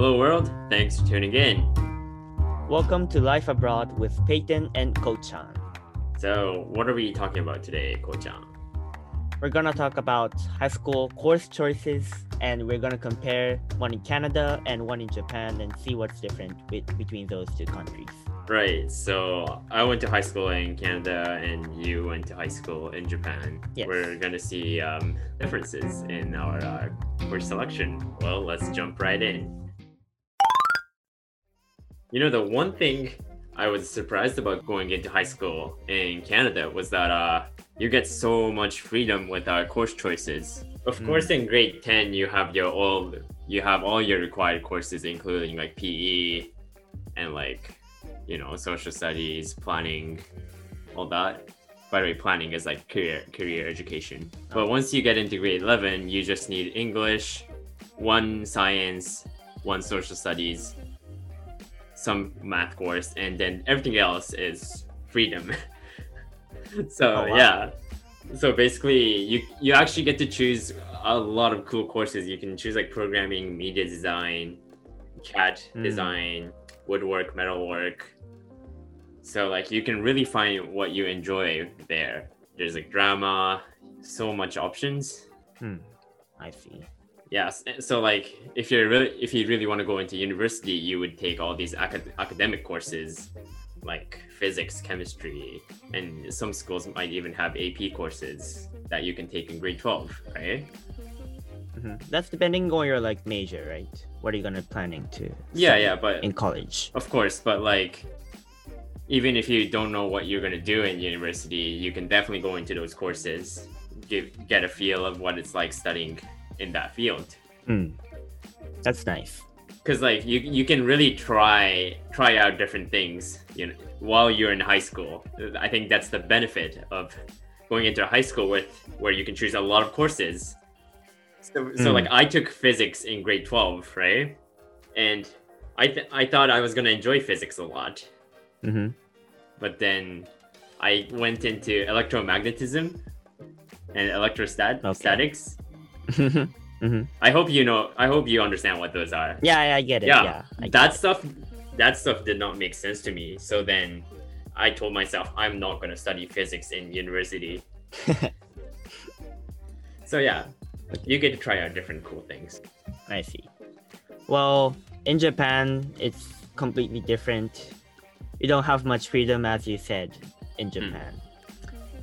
Hello, world. Thanks for tuning in. Welcome to Life Abroad with Peiton and Ko-chan. So, what are we talking about today, Ko-chan? We're gonna talk about high school course choices, and we're gonna compare one in Canada and one in Japan, and see what's different with, between those two countries. Right. So, I went to high school in Canada, and you went to high school in Japan. Yes. We're gonna see um, differences in our uh, course selection. Well, let's jump right in. You know, the one thing I was surprised about going into high school in Canada was that uh, you get so much freedom with our course choices. Of Mm. course, in grade ten, you have your all you have all your required courses, including like PE and like you know social studies, planning, all that. By the way, planning is like career career education. But once you get into grade eleven, you just need English, one science, one social studies, some math course, and then everything else is freedom. so Oh, wow. yeah. So basically you you actually get to choose a lot of cool courses. You can choose like programming, media design, CAD Hmm. design, woodwork, metalwork. So like you can really find what you enjoy there. There's like drama, so much options. Hmm. I see. Yes. So like if you're really if you really want to go into university, you would take all these acad- academic courses like physics, chemistry, and some schools might even have AP courses that you can take in grade 12, right? hmm That's depending on your like major, right? What are you gonna planning to? Yeah, yeah, but In college. of course, but like even if you don't know what you're going to do in university, you can definitely go into those courses, give get a feel of what it's like studying in that field. Hmm. That's nice. because like you you can really try try out different things you know while you're in high school i think that's the benefit of going into high school with where you can choose a lot of courses so, so Mm. like i took physics in grade 12 right and i th- i thought i was going to enjoy physics a lot Mm-hmm. but then i went into electromagnetism and electrostatics. Okay. Statics mm-hmm. i hope you know i hope you understand what those are Yeah, I- I get it. yeah, Yeah, that it. stuff that stuff did not make sense to me so then i told myself i'm not going to study physics in university so yeah you get to try out different cool things I see. Well, in Japan, it's completely different. You don't have much freedom, as you said, in Japan.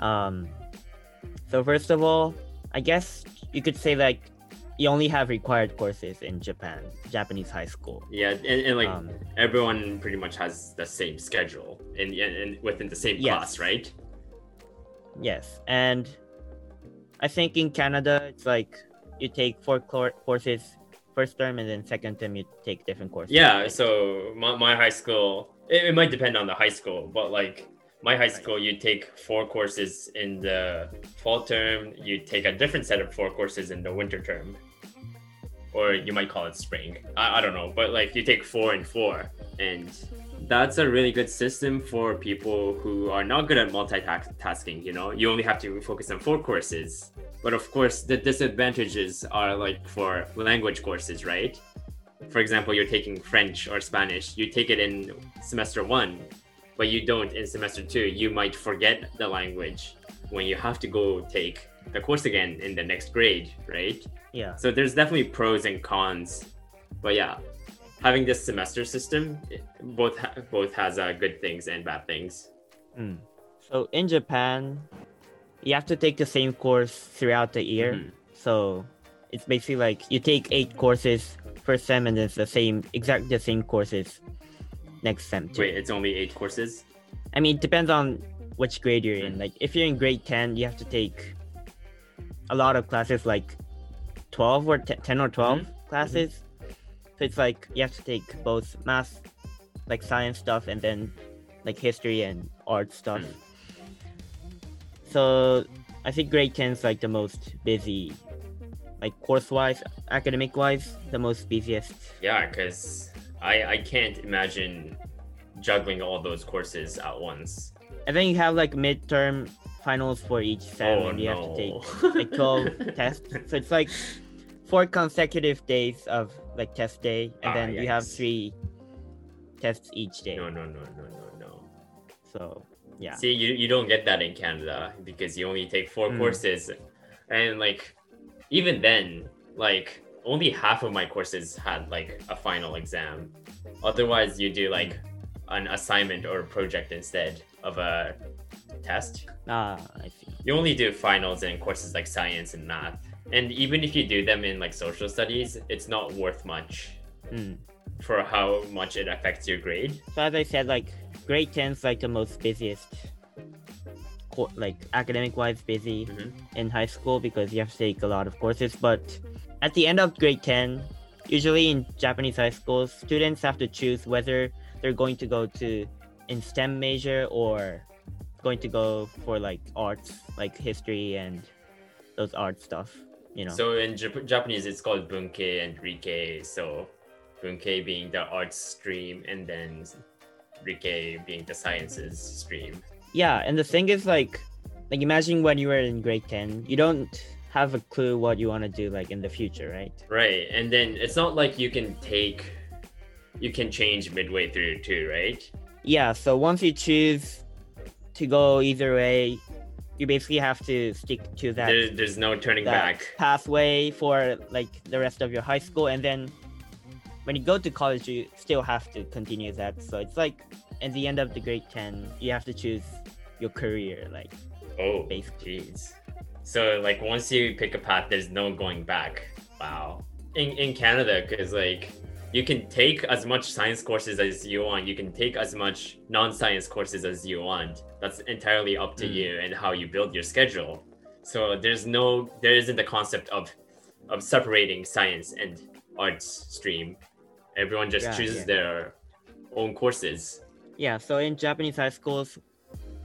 Um, so first of all, I guess you could say like you only have required courses in Japan, Japanese high school. yeah and, and like Um, everyone pretty much has the same schedule and, and, and within the same Yes. class right yes, and I think in Canada, it's like you take four cour- courses first term, and then second term you take different courses. yeah so my, my high school it, it might depend on the high school but like my high school you take four courses in the fall term you take a different set of four courses in the winter term. Or you might call it spring. I, I don't know but like you take four and four and that's a really good system for people who are not good at multitasking you know? You only have to focus on four courses. But of course the disadvantages are like for language courses right? For example, you're taking French or Spanish, you take it in semester one, but you don't in semester two. You might forget the language when you have to go take the course again in the next grade, right? yeah. So there's definitely pros and cons, but yeah, having this semester system, both ha- both has uh, good things and bad things. Mm. So in Japan, you have to take the same course throughout the year. Mhm. So it's basically like you take eight courses first sem, and it's the same, exactly the same courses next sem too. Wait, it's only eight courses. I mean, it depends on which grade you're in. Hmm. Like if you're in grade ten, you have to take a lot of classes, like twelve or 10, 10 or 12 hmm. classes. So it's like you have to take both math, like science stuff, and then like history and art stuff. Hmm. So I think grade 10 is like the most busy, like course wise, academic wise, the most busiest. Yeah, because I I can't imagine juggling all those courses at once. And then you have like midterm finals for each sem, oh and you no. have to take like 12 tests. So it's like four consecutive days of like test day, and Ah, then you have three tests each day. No, no, no, no, no, no. So yeah, See, you, you don't get that in Canada because you only take four Mm. courses. And like, even then, like, only half of my courses had like a final exam. Otherwise, you do like an assignment or a project instead of a test. ah, I see. You only do finals in courses like science and math. And even if you do them in like social studies, it's not worth much Mm. for how much it affects your grade. So as I said, like grade 10 is like the most busiest, co- like academic wise busy Mhm. in high school because you have to take a lot of courses. But at the end of grade 10, usually in Japanese high schools, students have to choose whether they're going to go to in STEM major or going to go for like arts, like history and those art stuff. You know. So in Jap- Japanese, it's called bunkei and rikei. So bunkei being the arts stream, and then rikei being the sciences stream. Yeah and the thing is like like imagine when you were in grade 10 you don't have a clue what you want to do like in the future right Right, and then it's not like you can take, you can change midway through too, right? yeah so once you choose to go either way you basically have to stick to that, There, there's no turning back. pathway for like the rest of your high school and then when you go to college you still have to continue that so it's like at the end of the grade 10 you have to choose your career like Oh, basically. jeez. So like once you pick a path, there's no going back. Wow. In in Canada, because like you can take as much science courses as you want. You can take as much non-science courses as you want. That's entirely up to Mm. you and how you build your schedule. So there's no there isn't the concept of of separating science and arts stream. Everyone just Yeah, chooses yeah. their own courses. Yeah, so in Japanese high schools,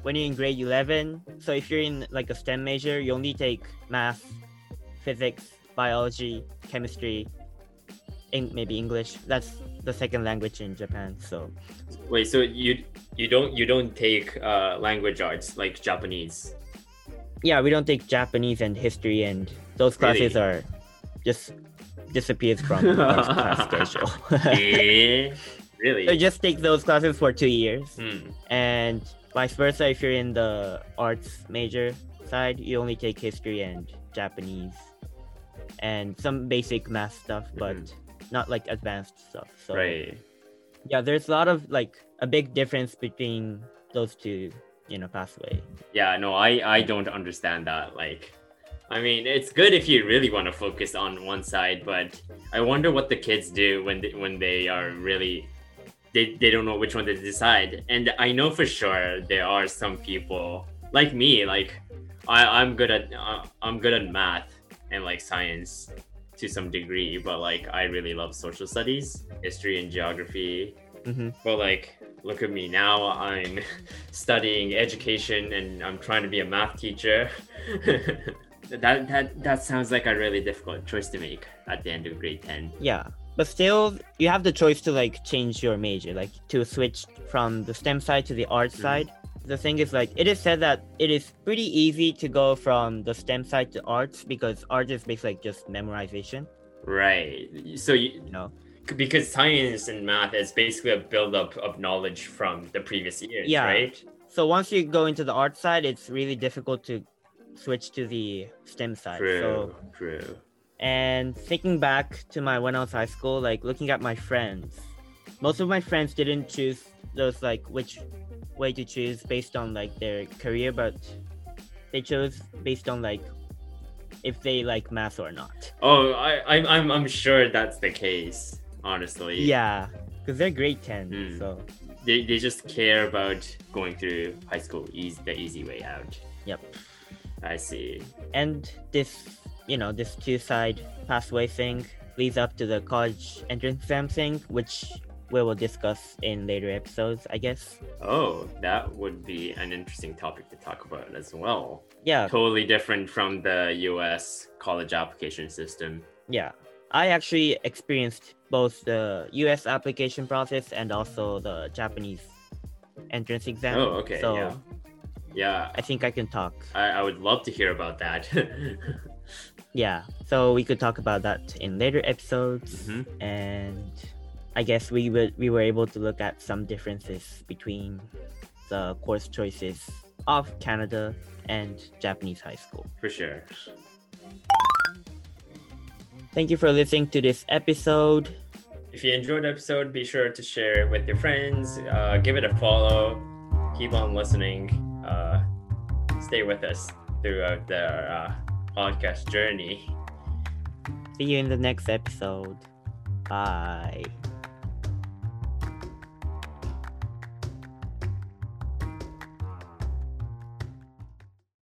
when you're in grade 11, so if you're in like a STEM major, you only take math, physics, biology, chemistry, in, maybe English. That's the second language in Japan. So Wait, so you you don't you don't take uh, language arts like Japanese? yeah, we don't take Japanese and history, and those classes Really? are just disappears from our class schedule. Really? so just take those classes for two years. Hmm. and vice versa if you're in the arts major side you only take history and japanese and some basic math stuff but not like advanced stuff so Right. yeah there's a lot of like a big difference between those two you know pathway Yeah. No, I I don't understand that. Like, I mean, it's good if you really want to focus on one side, but I wonder what the kids do when they, when they are really they, they don't know which one to decide. And I know for sure there are some people like me, like I, I'm good at uh, I'm good at math and like science to some degree, but like I really love social studies, history and geography. hmm But like look at me now, I'm studying education and I'm trying to be a math teacher. that that that sounds like a really difficult choice to make at the end of grade 10. yeah but still you have the choice to like change your major like to switch from the stem side to the art Mhm. side the thing is like it is said that it is pretty easy to go from the stem side to arts because art is basically like just memorization Right. So you, you know because science and math is basically a buildup of knowledge from the previous years, Yeah. right? so once you go into the art side it's really difficult to switch to the stem side True. so True. And thinking back to my when i was high school like looking at my friends most of my friends didn't choose those like which way to choose based on like their career but they chose based on like if they like math or not Oh, I, I'm, I'm, I'm sure that's the case. Honestly. yeah because they're grade 10 Hmm. so They, they just care about going through high school, easy, the easy way out. Yep. I see. and this you know this two side pathway thing leads up to the college entrance exam thing which we will discuss in later episodes i guess Oh, that would be an interesting topic to talk about as well. yeah Totally different from the US college application system. Yeah, I actually experienced both the US application process and also the Japanese entrance exam. Oh, okay. So yeah. Yeah, I think I can talk. I, I would love to hear about that. yeah, so we could talk about that in later episodes, Mhm. and I guess we would we were able to look at some differences between the course choices of Canada and Japanese high school. For sure. Thank you for listening to this episode. If you enjoyed the episode, be sure to share it with your friends. Uh, give it a follow. Keep on listening. Uh, stay with us throughout the uh, podcast journey. See you in the next episode. Bye.